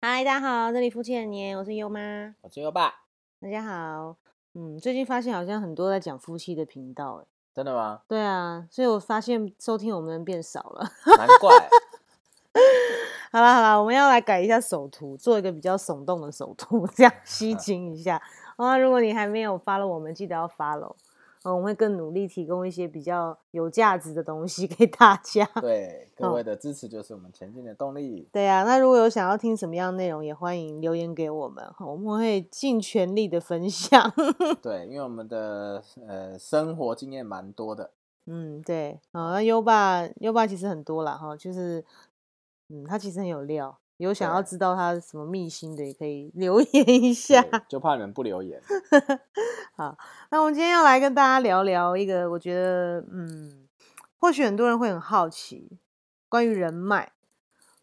嗨，大家好，这里夫妻很年，我是优妈。我是优爸，大家好，嗯，最近发现好像很多在讲夫妻的频道，哎，真的吗？对啊，所以我发现收听我们的人变少了。难怪，好啦好啦，我们要来改一下首图，做一个比较耸动的首图，这样吸睛一下。啊，如果你还没有 follow 我们，记得要 follow。嗯，我们会更努力提供一些比较有价值的东西 给大家。对各位的支持就是我们前进的动力。对啊、那如果有想要听什么样的内容，也欢迎留言给我们，哈我们会尽全力的分享。对，因为我们的呃生活经验蛮多的，嗯，对，啊，那优爸优爸其实很多啦，哈，就是，嗯，他其实很有料，有想要知道他什么秘辛的，也可以留 言一下。就怕你们不留言。好那我们今天要来跟大家聊聊一个，我觉得，嗯，或许很多人会很好奇，关于人脉，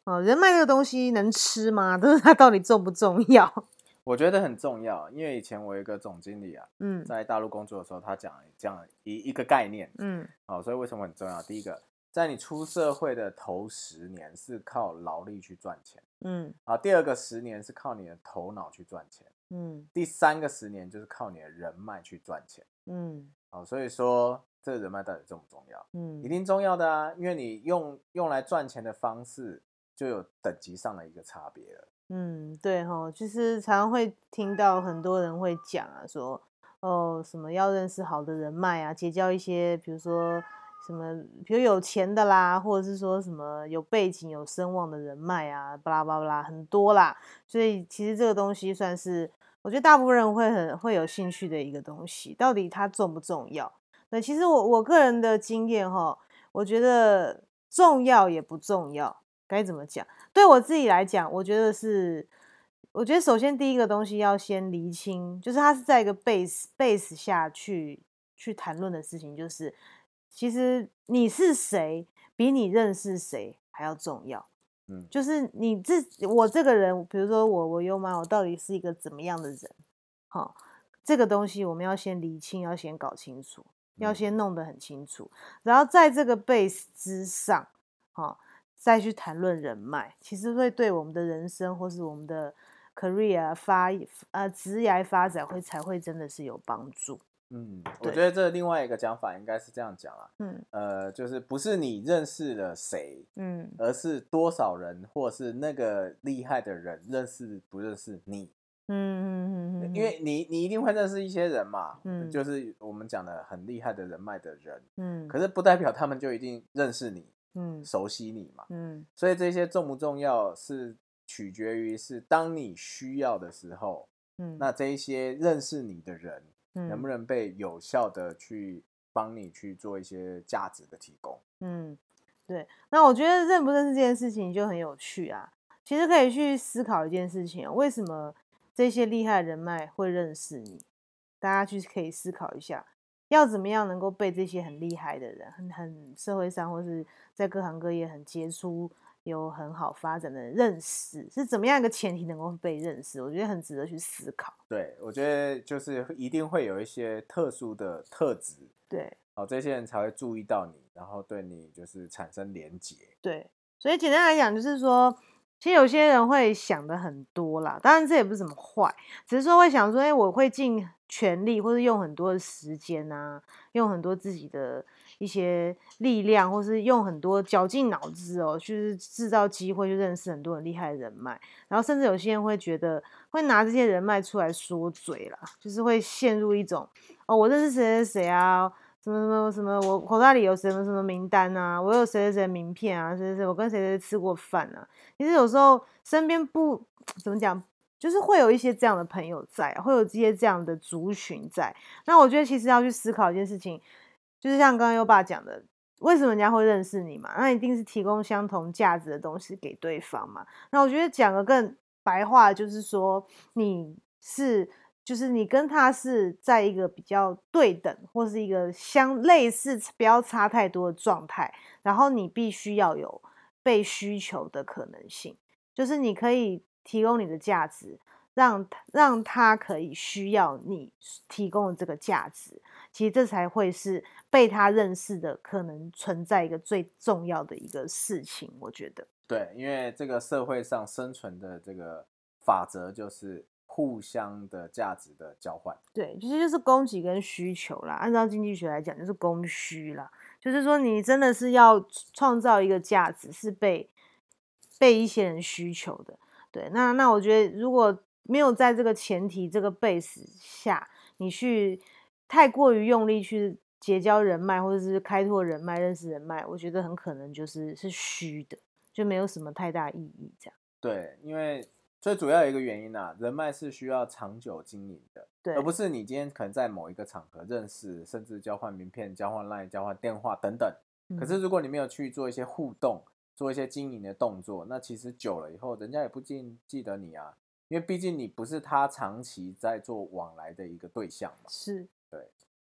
哦、人脉这个东西能吃吗？但是它到底重不重要？我觉得很重要，因为以前我有一个总经理啊，嗯在大陆工作的时候，他讲这样一一个概念，嗯哦，所以为什么很重要？第一个，在你出社会的头十年是靠劳力去赚钱，嗯啊，第二个十年是靠你的头脑去赚钱，嗯第三个十年就是靠你的人脉去赚钱。嗯啊，所以说这个人脉到底重不重要？嗯一定重要的啊，因为你用用来赚钱的方式就有等级上的一个差别了。嗯，对哈，就是常常会听到很多人会讲啊，说哦什么要认识好的人脉啊，结交一些比如说什么，比如有钱的啦，或者是说什么有背景、有声望的人脉啊，巴拉巴拉很多啦。所以其实这个东西算是我觉得大部分人会很会有兴趣的一个东西，到底它重不重要？那，其实我我个人的经验哈，我觉得重要也不重要，该怎么讲？对我自己来讲，我觉得是，我觉得首先第一个东西要先厘清，就是它是在一个 base base 下去去谈论的事情，就是其实你是谁，比你认识谁还要重要。嗯，就是你自我这个人，比如说我我优妈，我到底是一个怎么样的人？好、这个东西我们要先厘清，要先搞清楚，要嗯先弄得很清楚，然后在这个 base 之上，好、再去谈论人脉，其实会对我们的人生或是我们的 career 发呃职业发展会才会真的是有帮助。嗯，我觉得这另外一个讲法应该是这样讲啊，嗯。呃，就是不是你认识了谁，嗯。而是多少人，或是那个厉害的人认识不认识你，嗯嗯嗯嗯，因为你你一定会认识一些人嘛，嗯。就是我们讲的很厉害的人脉的人，嗯。可是不代表他们就一定认识你、嗯。熟悉你嘛，嗯。所以这些重不重要是取决于是当你需要的时候，嗯，那这一些认识你的人能不嗯能被有效的去帮你去做一些价值的提供？嗯，对。那我觉得认不认识这件事情就很有趣啊。其实可以去思考一件事情、哦，为什么这些厉害的人脉会认识你？大家去可以思考一下，要怎么样能够被这些很厉害的人、很很社会上或是在各行各业很杰出、有很好发展的认识，是怎么样一个前提能够被认识？我觉得很值得去思考。对我觉得就是一定会有一些特殊的特质，对。哦，这些人才会注意到你，然后对你就是产生连结。对，所以简单来讲，就是说，其实有些人会想的很多啦，当然这也不是什么坏，只是说会想说，哎、我会尽全力，或者用很多的时间啊，用很多自己的一些力量，或是用很多绞尽脑汁哦，就是制造机会去认识很多很厉害的人脉，然后甚至有些人会觉得会拿这些人脉出来说嘴啦，就是会陷入一种哦，我认识谁谁谁啊。什么什么什么，我口袋里有什么什么名单啊，我有谁谁谁名片啊，谁谁谁，我跟谁谁吃过饭啊。其实有时候身边不怎么讲，就是会有一些这样的朋友在，会有这些这样的族群在。那我觉得其实要去思考一件事情，就是像刚刚优爸讲的，为什么人家会认识你嘛？那一定是提供相同价值的东西给对方嘛。那我觉得讲个更白话，就是说你是。就是你跟他是在一个比较对等，或是一个相类似，不要差太多的状态，然后你必须要有被需求的可能性，就是你可以提供你的价值，让让他可以需要你提供的这个价值，其实这才会是被他认识的可能存在一个最重要的一个事情，我觉得。对，因为这个社会上生存的这个法则就是互相的价值的交换。对，其实就是供给跟需求啦。按照经济学来讲，就是供需啦。就是说，你真的是要创造一个价值，是被被一些人需求的。对，那那我觉得，如果没有在这个前提、这个 base 下，你去太过于用力去结交人脉，或者是开拓人脉、认识人脉，我觉得很可能就是是虚的，就没有什么太大意义。这样。对，因为最主要一个原因啊，人脉是需要长久经营的。而不是你今天可能在某一个场合认识，甚至交换名片、交换 line、交换电话等等。可是如果你没有去做一些互动，做一些经营的动作，那其实久了以后，人家也不记记得你啊，因为毕竟你不是他长期在做往来的一个对象嘛。是，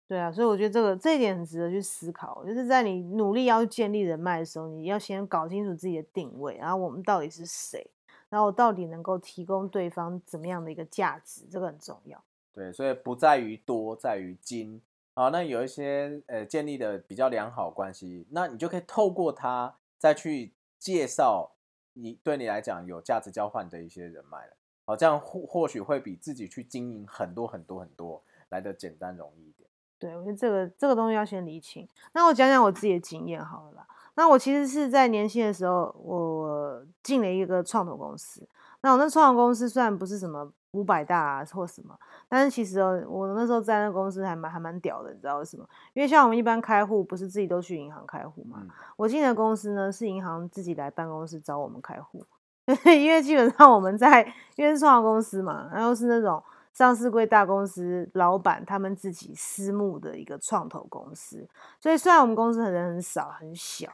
对，啊，所以我觉得这个这一点很值得去思考，就是在你努力要建立人脉的时候，你要先搞清楚自己的定位，然后我们到底是谁，然后我到底能够提供对方怎么样的一个价值，这个很重要。对，所以不在于多，在于精。好，那有一些呃建立的比较良好关系，那你就可以透过它再去介绍你对你来讲有价值交换的一些人脉了。好，这样或或许会比自己去经营很多很多很多来的简单容易一点。对，我觉得这个这个东西要先理清。那我讲讲我自己的经验好了啦。那我其实是在年轻的时候，我进了一个创投公司。那我那创投公司虽然不是什么。五百大啊，或什么？但是其实哦，我那时候在那公司还蛮还蛮屌的，你知道为什么？因为像我们一般开户，不是自己都去银行开户嘛？我进的公司呢，是银行自己来办公室找我们开户，因为基本上我们在因为是创投公司嘛，然后是那种上市贵大公司老板他们自己私募的一个创投公司，所以虽然我们公司人很少很小，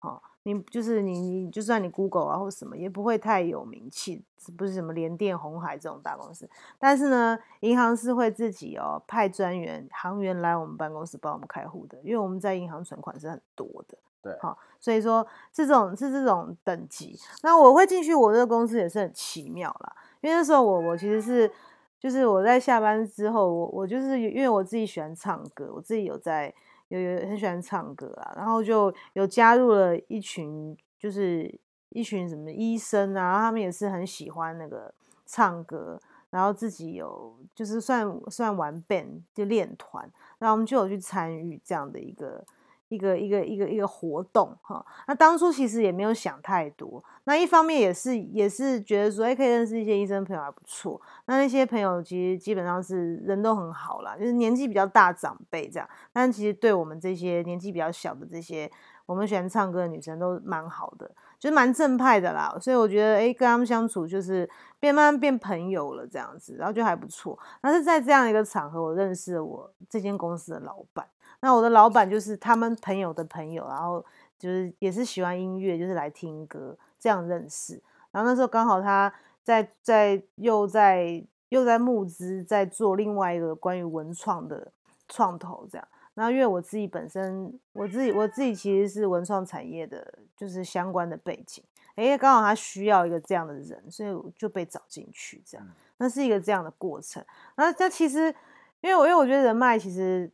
哦。你就是你，你就算你 Google 啊或什么，也不会太有名气，不是什么联电、红海这种大公司。但是呢，银行是会自己哦派专员、行员来我们办公室帮我们开户的，因为我们在银行存款是很多的。对，好，所以说这种是这种等级。那我会进去我这个公司也是很奇妙啦，因为那时候我我其实是就是我在下班之后，我我就是因为我自己喜欢唱歌，我自己有在。有有很喜欢唱歌啊，然后就有加入了一群，就是一群什么医生啊，他们也是很喜欢那个唱歌，然后自己有就是算算玩 band 就练团，然后我们就有去参与这样的一个。一个一个一个一个活动哈，那当初其实也没有想太多，那一方面也是也是觉得说，哎，可以认识一些医生朋友还不错。那那些朋友其实基本上是人都很好啦，就是年纪比较大长辈这样，但其实对我们这些年纪比较小的这些我们喜欢唱歌的女生都蛮好的，就是蛮正派的啦。所以我觉得，哎，跟他们相处就是变慢慢变朋友了这样子，然后就还不错。那是在这样一个场合，我认识了我这间公司的老板。那我的老板就是他们朋友的朋友，然后就是也是喜欢音乐，就是来听歌这样认识。然后那时候刚好他在在又在又在募资，在做另外一个关于文创的创投这样。然后因为我自己本身我自己我自己其实是文创产业的，就是相关的背景，哎，刚好他需要一个这样的人，所以我就被找进去这样。那是一个这样的过程。那这其实因为我因为我觉得人脉其实。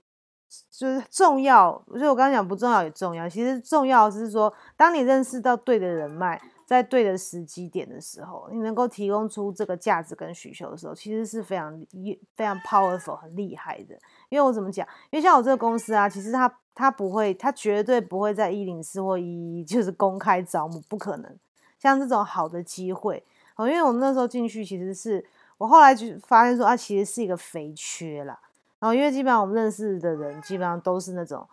就是重要，所以我刚刚讲不重要也重要。其实重要是说，当你认识到对的人脉，在对的时机点的时候，你能够提供出这个价值跟需求的时候，其实是非常非常 powerful 很厉害的。因为我怎么讲？因为像我这个公司啊，其实他他不会，他绝对不会在一零四或一一就是公开招募，不可能。像这种好的机会，哦，因为我们那时候进去，其实是我后来就发现说，啊，其实是一个肥缺啦。然后，因为基本上我们认识的人，基本上都是那种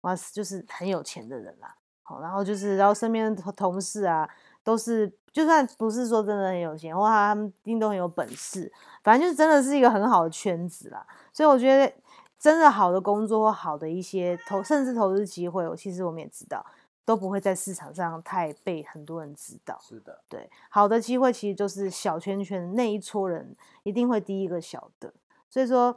哇，就是很有钱的人啦。好，然后就是，然后身边的同事啊，都是就算不是说真的很有钱，或他们一定都很有本事。反正就是真的是一个很好的圈子啦。所以我觉得，真的好的工作或好的一些投，甚至投资机会，我其实我们也知道，都不会在市场上太被很多人知道。是的，对，好的机会其实就是小圈圈那一撮人一定会第一个晓得。所以说。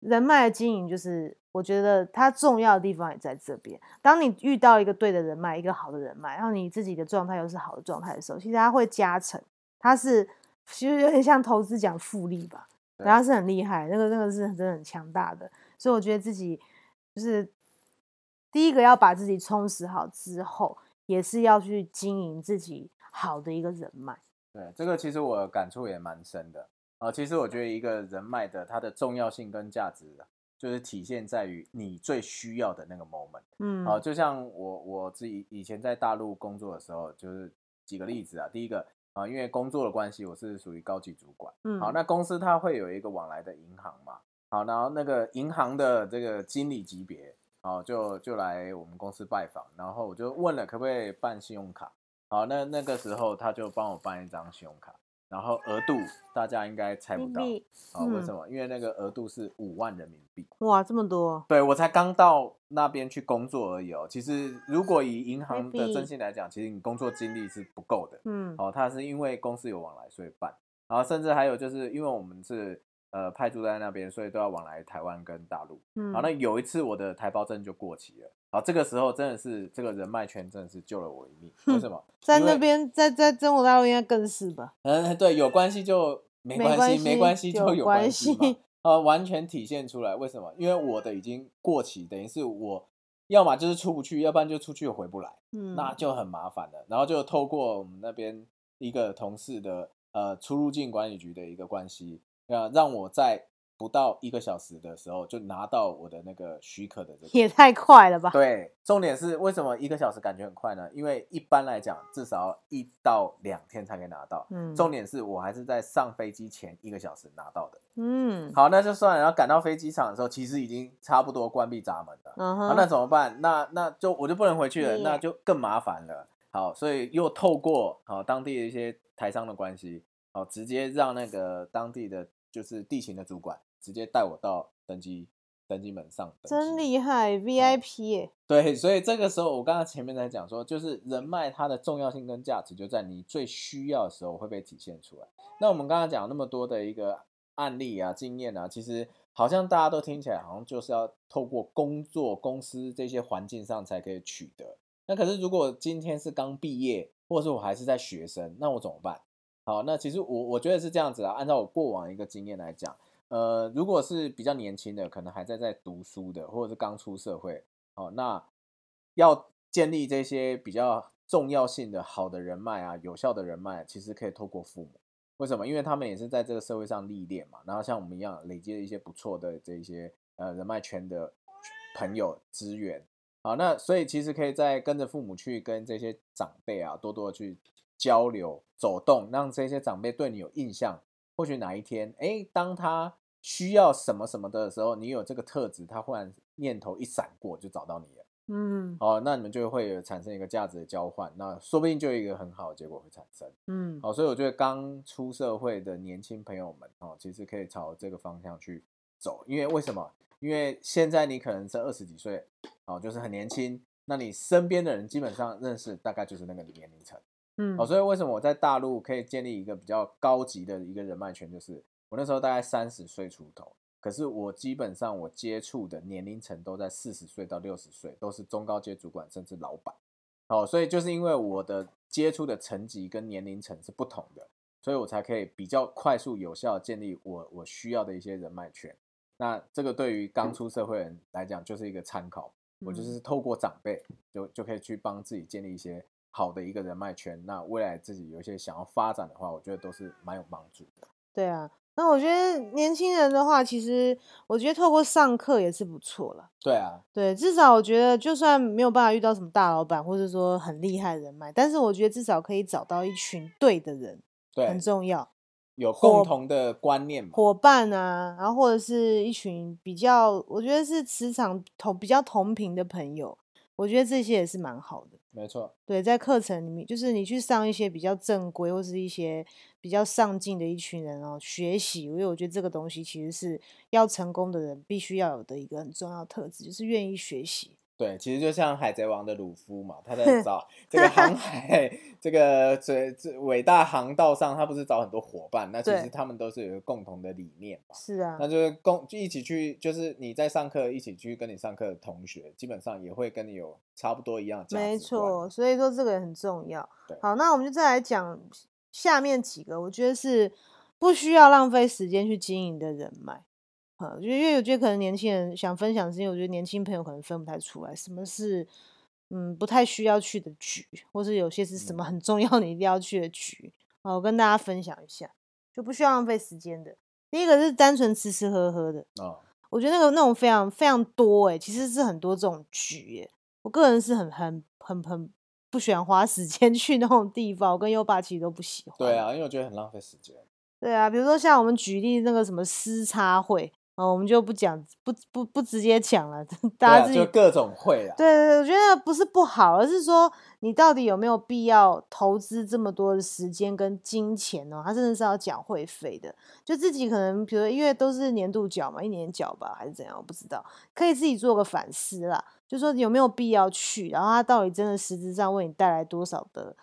人脉的经营，就是我觉得它重要的地方也在这边。当你遇到一个对的人脉，一个好的人脉，然后你自己的状态又是好的状态的时候，其实它会加成。它是其实有点像投资讲复利吧，然后是很厉害，那个那个是真的很强大的。所以我觉得自己就是第一个要把自己充实好之后，也是要去经营自己好的一个人脉。对，这个其实我感触也蛮深的啊。其实我觉得一个人脉的它的重要性跟价值，就是体现在于你最需要的那个 moment。嗯，好，就像我我自己以前在大陆工作的时候，就是几个例子啊。第一个啊，因为工作的关系，我是属于高级主管。嗯，好，那公司它会有一个往来的银行嘛。好，然后那个银行的这个经理级别，好，就就来我们公司拜访，然后我就问了可不可以办信用卡。好，那那个时候他就帮我办一张信用卡，然后额度大家应该猜不到，啊，为什么？因为那个额度是五万人民币。哇，这么多！对我才刚到那边去工作而已哦。其实如果以银行的征信来讲，其实你工作经历是不够的。嗯，哦，他是因为公司有往来所以办，然后甚至还有就是因为我们是。呃，派驻在那边，所以都要往来台湾跟大陆。嗯，好，那有一次我的台胞证就过期了。好，这个时候真的是这个人脉圈真的是救了我一命。为什么？在那边，在在中国大陆应该更是吧？嗯，对，有关系就没关系，没关系就有关系嘛。呃，完全体现出来。为什么？因为我的已经过期，等于是我要么就是出不去，要不然就出去又回不来。嗯，那就很麻烦了。然后就透过我们那边一个同事的呃出入境管理局的一个关系。呃，让我在不到一个小时的时候就拿到我的那个许可的这个，也太快了吧？对，重点是为什么一个小时感觉很快呢？因为一般来讲至少一到两天才可以拿到。嗯，重点是我还是在上飞机前一个小时拿到的。嗯，好，那就算了。然后赶到飞机场的时候，其实已经差不多关闭闸门了。嗯哼，那怎么办？那那就我就不能回去了，那就更麻烦了。好，所以又透过好当地的一些台商的关系，好直接让那个当地的。就是地勤的主管直接带我到登机登机门上，真厉害，VIP 耶！对，所以这个时候我刚刚前面在讲说，就是人脉它的重要性跟价值就在你最需要的时候会被体现出来。那我们刚刚讲那么多的一个案例啊、经验啊，其实好像大家都听起来好像就是要透过工作、公司这些环境上才可以取得。那可是如果今天是刚毕业，或者是我还是在学生，那我怎么办？好，那其实我我觉得是这样子啊。按照我过往一个经验来讲，呃，如果是比较年轻的，可能还在在读书的，或者是刚出社会，哦，那要建立这些比较重要性的好的人脉啊，有效的人脉，其实可以透过父母。为什么？因为他们也是在这个社会上历练嘛，然后像我们一样累积了一些不错的这些呃人脉圈的朋友资源。好，那所以其实可以在跟着父母去跟这些长辈啊，多多去。交流走动，让这些长辈对你有印象。或许哪一天，哎，当他需要什么什么的时候，你有这个特质，他忽然念头一闪过，就找到你了。嗯，哦，那你们就会有产生一个价值的交换，那说不定就有一个很好的结果会产生。嗯，好，所以我觉得刚出社会的年轻朋友们，哦，其实可以朝这个方向去走。因为为什么？因为现在你可能是二十几岁，哦，就是很年轻，那你身边的人基本上认识大概就是那个年龄层。嗯，哦，所以为什么我在大陆可以建立一个比较高级的一个人脉圈？就是我那时候大概三十岁出头，可是我基本上我接触的年龄层都在四十岁到六十岁，都是中高阶主管甚至老板。哦，所以就是因为我的接触的层级跟年龄层是不同的，所以我才可以比较快速有效建立我我需要的一些人脉圈。那这个对于刚出社会人来讲就是一个参考，我就是透过长辈就就可以去帮自己建立一些。好的一个人脉圈，那未来自己有一些想要发展的话，我觉得都是蛮有帮助的。对啊，那我觉得年轻人的话，其实我觉得透过上课也是不错了。对啊，对，至少我觉得就算没有办法遇到什么大老板，或者说很厉害的人脉，但是我觉得至少可以找到一群对的人，对，很重要，有共同的观念嘛、伙伴啊，然后或者是一群比较，我觉得是磁场同比较同频的朋友，我觉得这些也是蛮好的。没错，对，在课程里面，就是你去上一些比较正规或是一些比较上进的一群人哦，学习，因为我觉得这个东西其实是要成功的人必须要有的一个很重要特质，就是愿意学习。对，其实就像海贼王的鲁夫嘛，他在找这个航海这个最最伟大航道上，他不是找很多伙伴？那其实他们都是有一个共同的理念嘛。是啊，那就是共就一起去，就是你在上课一起去跟你上课的同学，基本上也会跟你有差不多一样的没错，所以说这个也很重要。好，那我们就再来讲下面几个，我觉得是不需要浪费时间去经营的人脉。啊，因为我觉得可能年轻人想分享，是因为我觉得年轻朋友可能分不太出来什么是嗯不太需要去的局，或是有些是什么很重要你一定要去的局啊，我跟大家分享一下，就不需要浪费时间的。第一个是单纯吃吃喝喝的哦，我觉得那个那种非常非常多哎，其实是很多这种局哎，我个人是很很很很不喜欢花时间 去那种地方，我跟优爸其实都不喜欢。对啊，因为我觉得很浪费时间。对啊，比如说像我们举例那个什么私差会。哦，我们就不讲，不不不直接讲了，大家自己就各种会啊。对对对，我觉得不是不好，而是说你到底有没有必要投资这么多的时间跟金钱呢？他真的是要缴会费的，就自己可能，比如因为都是年度缴嘛，一年缴吧，还是怎样，我不知道，可以自己做个反思啦，就说有没有必要去，然后他到底真的实质上为你带来多少的。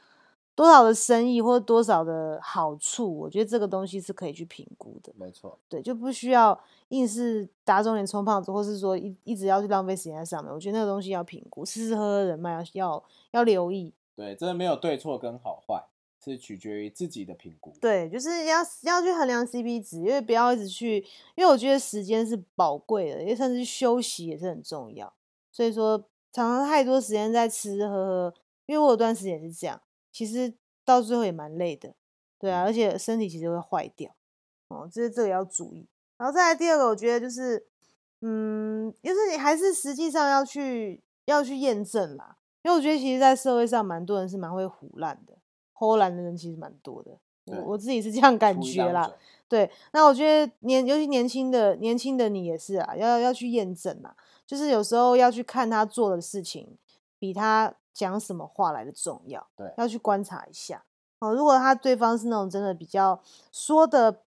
多少的生意或多少的好处，我觉得这个东西是可以去评估的。没错，对，就不需要硬是打肿脸充胖子，或是说一一直要去浪费时间在上面。我觉得那个东西要评估，吃吃喝喝人脉要要要留意。对，真的没有对错跟好坏，是取决于自己的评估。对，就是要要去衡量 CP 值，因为不要一直去，因为我觉得时间是宝贵的，因为甚至休息也是很重要。所以说，常常太多时间在吃吃喝喝，因为我有段时间是这样。其实到最后也蛮累的，对啊，而且身体其实会坏掉，哦，这这个要注意。然后再来第二个，我觉得就是，嗯，就是你还是实际上要去要去验证啦，因为我觉得其实，在社会上蛮多人是蛮会胡乱的，胡乱的人其实蛮多的，我我自己是这样感觉啦。对，那我觉得年尤其年轻的年轻的你也是啊，要要去验证啦，就是有时候要去看他做的事情比他。讲什么话来的重要？对，要去观察一下哦。如果他对方是那种真的比较说的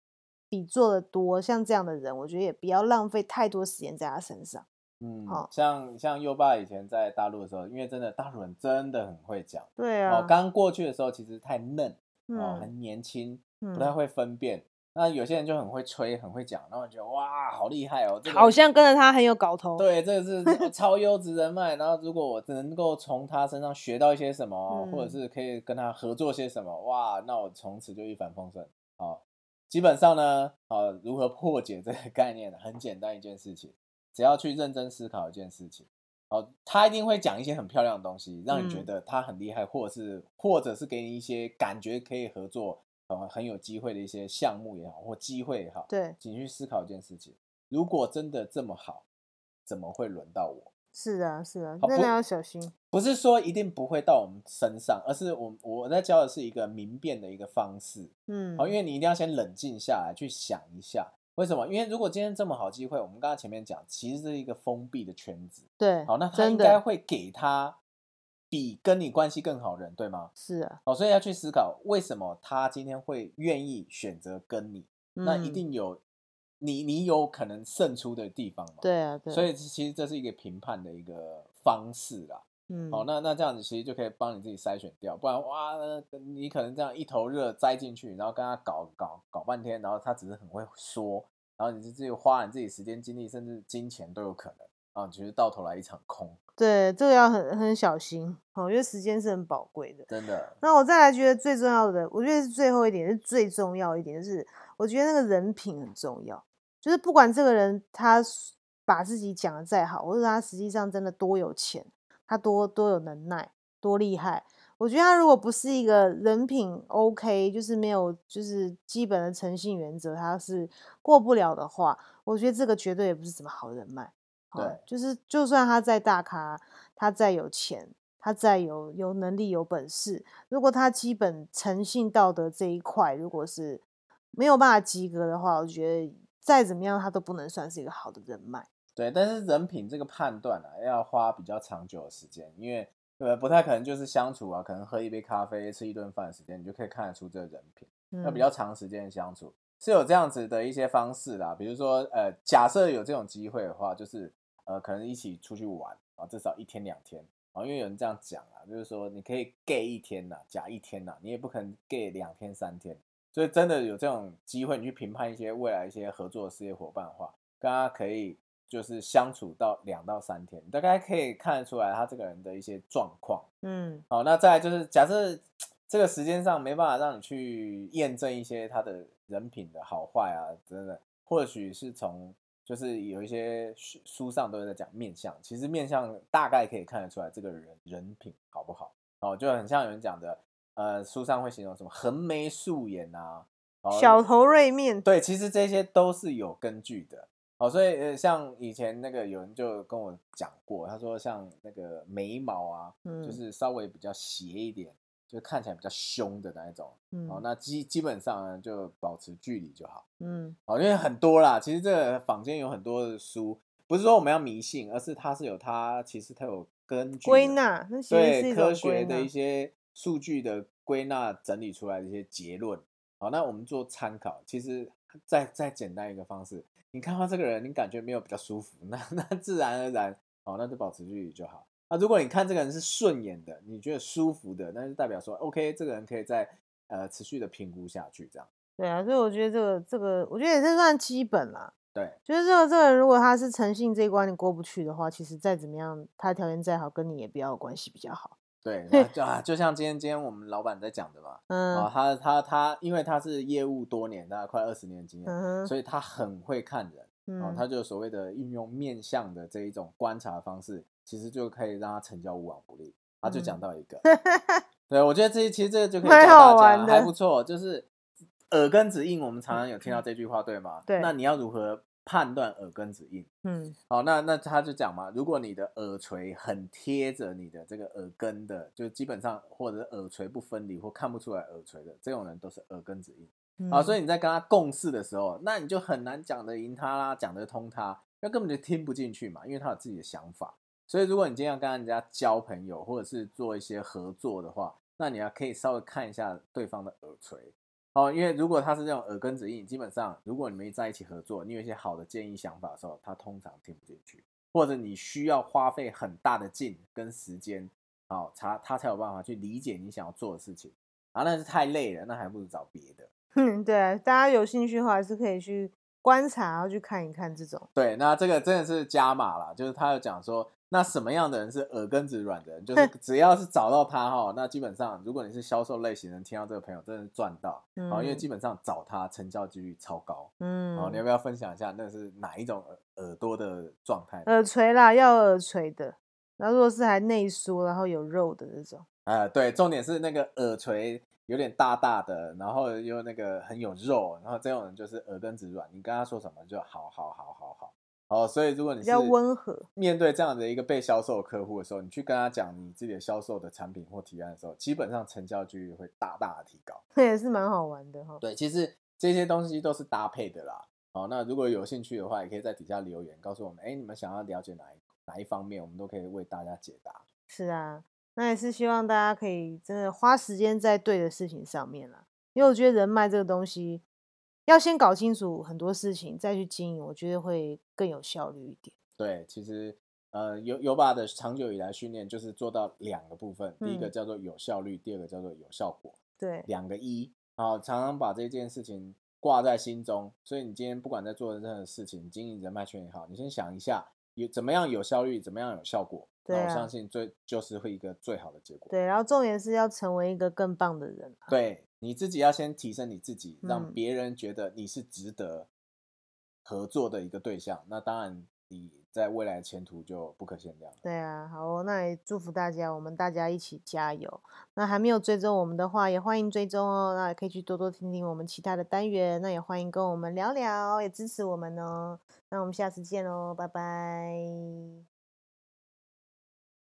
比做的多，像这样的人，我觉得也不要浪费太多时间在他身上。嗯，好，像像优爸以前在大陆的时候，因为真的大陆人真的很会讲。对啊。哦，刚过去的时候其实太嫩，哦，很年轻，不太会分辨。那有些人就很会吹，很会讲，然后我觉得哇，好厉害哦！好像跟着他很有搞头。对，这个是 超优质人脉。然后如果我能够从他身上学到一些什么，或者是可以跟他合作些什么，哇，那我从此就一帆风顺。好，基本上呢，好，如何破解这个概念呢？很简单一件事情，只要去认真思考一件事情，好，他一定会讲一些很漂亮的东西，让你觉得他很厉害，或者是或者是给你一些感觉可以合作。呃，很有机会的一些项目也好，或机会也好，对，请去思考一件事情：如果真的这么好，怎么会轮到我？是啊，是啊，真的要小心。不是说一定不会到我们身上，而是我我在教的是一个明辨的一个方式。嗯，好，因为你一定要先冷静下来，去想一下为什么？因为如果今天这么好机会，我们刚刚前面讲，其实是一个封闭的圈子。对，好，那他应该会给他。比跟你关系更好的人，对吗？是啊，哦，所以要去思考为什么他今天会愿意选择跟你，那一定有你你有可能胜出的地方嘛？对啊，对所以其实这是一个评判的一个方式啦。嗯，好，那那这样子其实就可以帮你自己筛选掉，不然哇，你可能这样一头热栽进去，然后跟他搞搞搞半天，然后他只是很会说，然后你自己花你自己时间精力甚至金钱都有可能。啊，其实到头来一场空。对，这个要很很小心哦，因为时间是很宝贵的。真的。那我再来觉得最重要的，我觉得是最后一点，是最重要一点，就是我觉得那个人品很重要。就是不管这个人他把自己讲的再好，或者他实际上真的多有钱，他多多有能耐，多厉害，我觉得他如果不是一个人品 OK，就是没有就是基本的诚信原则，他是过不了的话，我觉得这个绝对也不是什么好人脉。对，就是就算他再大咖，他再有钱，他再有有能力、有本事，如果他基本诚信道德这一块如果是没有办法及格的话，我觉得再怎么样他都不能算是一个好的人脉。对，但是人品这个判断啊，要花比较长久的时间，因为呃不太可能就是相处啊，可能喝一杯咖啡、吃一顿饭的时间，你就可以看得出这个人品。要比较长时间的相处是有这样子的一些方式啦，比如说呃，假设有这种机会的话，就是。呃，可能一起出去玩啊，至少一天两天啊，因为有人这样讲啊，就是说你可以 gay 一天呐，假一天呐，你也不可能 gay 两天三天，所以真的有这种机会，你去评判一些未来一些合作的事业伙伴的话，跟他可以就是相处到两到三天，大概可以看得出来他这个人的一些状况。嗯，好，那再来就是假设这个时间上没办法让你去验证一些他的人品的好坏啊，真的，或许是从。就是有一些书书上都在讲面相，其实面相大概可以看得出来这个人人品好不好哦，就很像有人讲的，呃，书上会形容什么横眉竖眼啊，小头锐面，对，其实这些都是有根据的哦，所以呃，像以前那个有人就跟我讲过，他说像那个眉毛啊，就是稍微比较斜一点。就看起来比较凶的那一种，嗯。哦，那基基本上呢就保持距离就好，嗯，哦，因为很多啦，其实这个坊间有很多的书，不是说我们要迷信，而是它是有它其实它有根据归纳，对科学的一些数据的归纳整理出来的一些结论，好，那我们做参考，其实再再简单一个方式，你看到这个人，你感觉没有比较舒服，那 那自然而然，哦，那就保持距离就好。那如果你看这个人是顺眼的，你觉得舒服的，那就代表说，OK，这个人可以在呃持续的评估下去，这样。对啊，所以我觉得这个这个，我觉得也是算基本啦。对，就是这个这个人，如果他是诚信这一关你过不去的话，其实再怎么样，他条件再好，跟你也比较有关系比较好。对，就啊，就像今天今天我们老板在讲的嘛，嗯，啊，他他他，因为他是业务多年，大概快二十年经验，所以他很会看人，哦，他就所谓的运用面相的这一种观察方式。其实就可以让他成交无往不利。他就讲到一个，对我觉得这其实这个就可以教大家，还不错。就是耳根子硬，我们常常有听到这句话，对吗？对。那你要如何判断耳根子硬？嗯，好，那那他就讲嘛，如果你的耳垂很贴着你的这个耳根的，就基本上或者耳垂不分离或看不出来耳垂的这种人，都是耳根子硬。啊，所以你在跟他共事的时候，那你就很难讲得赢他啦，讲得通他，那根本就听不进去嘛，因为他有自己的想法。所以，如果你今天要跟人家交朋友，或者是做一些合作的话，那你要可以稍微看一下对方的耳垂哦，因为如果他是这种耳根子硬，基本上如果你们在一起合作，你有一些好的建议想法的时候，他通常听不进去，或者你需要花费很大的劲跟时间，哦，他他才有办法去理解你想要做的事情，啊，那是太累了，那还不如找别的。嗯，对，大家有兴趣的话，还是可以去观察，然后去看一看这种。对，那这个真的是加码了，就是他有讲说。那什么样的人是耳根子软的人？就是只要是找到他哈，那基本上如果你是销售类型人，听到这个朋友真的赚到啊，因为基本上找他成交几率超高。嗯，哦，你要不要分享一下那是哪一种耳耳朵的状态？耳垂啦，要耳垂的。然后如果是还内缩，然后有肉的那种。呃，对，重点是那个耳垂有点大大的，然后又那个很有肉，然后这种人就是耳根子软。你跟他说什么就好好好好好。哦，所以如果你是比较温和，面对这样的一个被销售客户的时候，你去跟他讲你自己的销售的产品或提案的时候，基本上成交几率会大大的提高。这也是蛮好玩的哈。对，其实这些东西都是搭配的啦。哦，那如果有兴趣的话，也可以在底下留言告诉我们，哎，你们想要了解哪一哪一方面，我们都可以为大家解答。是啊，那也是希望大家可以真的花时间在对的事情上面啦，因为我觉得人脉这个东西。要先搞清楚很多事情，再去经营，我觉得会更有效率一点。对，其实呃，有有把的长久以来训练就是做到两个部分，第一个叫做有效率，第二个叫做有效果。对，两个一好，常常把这件事情挂在心中。所以你今天不管在做任何事情，经营人脉圈也好，你先想一下有怎么样有效率，怎么样有效果。对，我相信最就是会一个最好的结果。对，然后重点是要成为一个更棒的人。对。你自己要先提升你自己，让别人觉得你是值得合作的一个对象。那当然，你在未来前途就不可限量。对啊，好，那也祝福大家，我们大家一起加油。那还没有追踪我们的话，也欢迎追踪哦。那也可以去多多听听我们其他的单元。那也欢迎跟我们聊聊，也支持我们哦。那我们下次见喽，拜拜。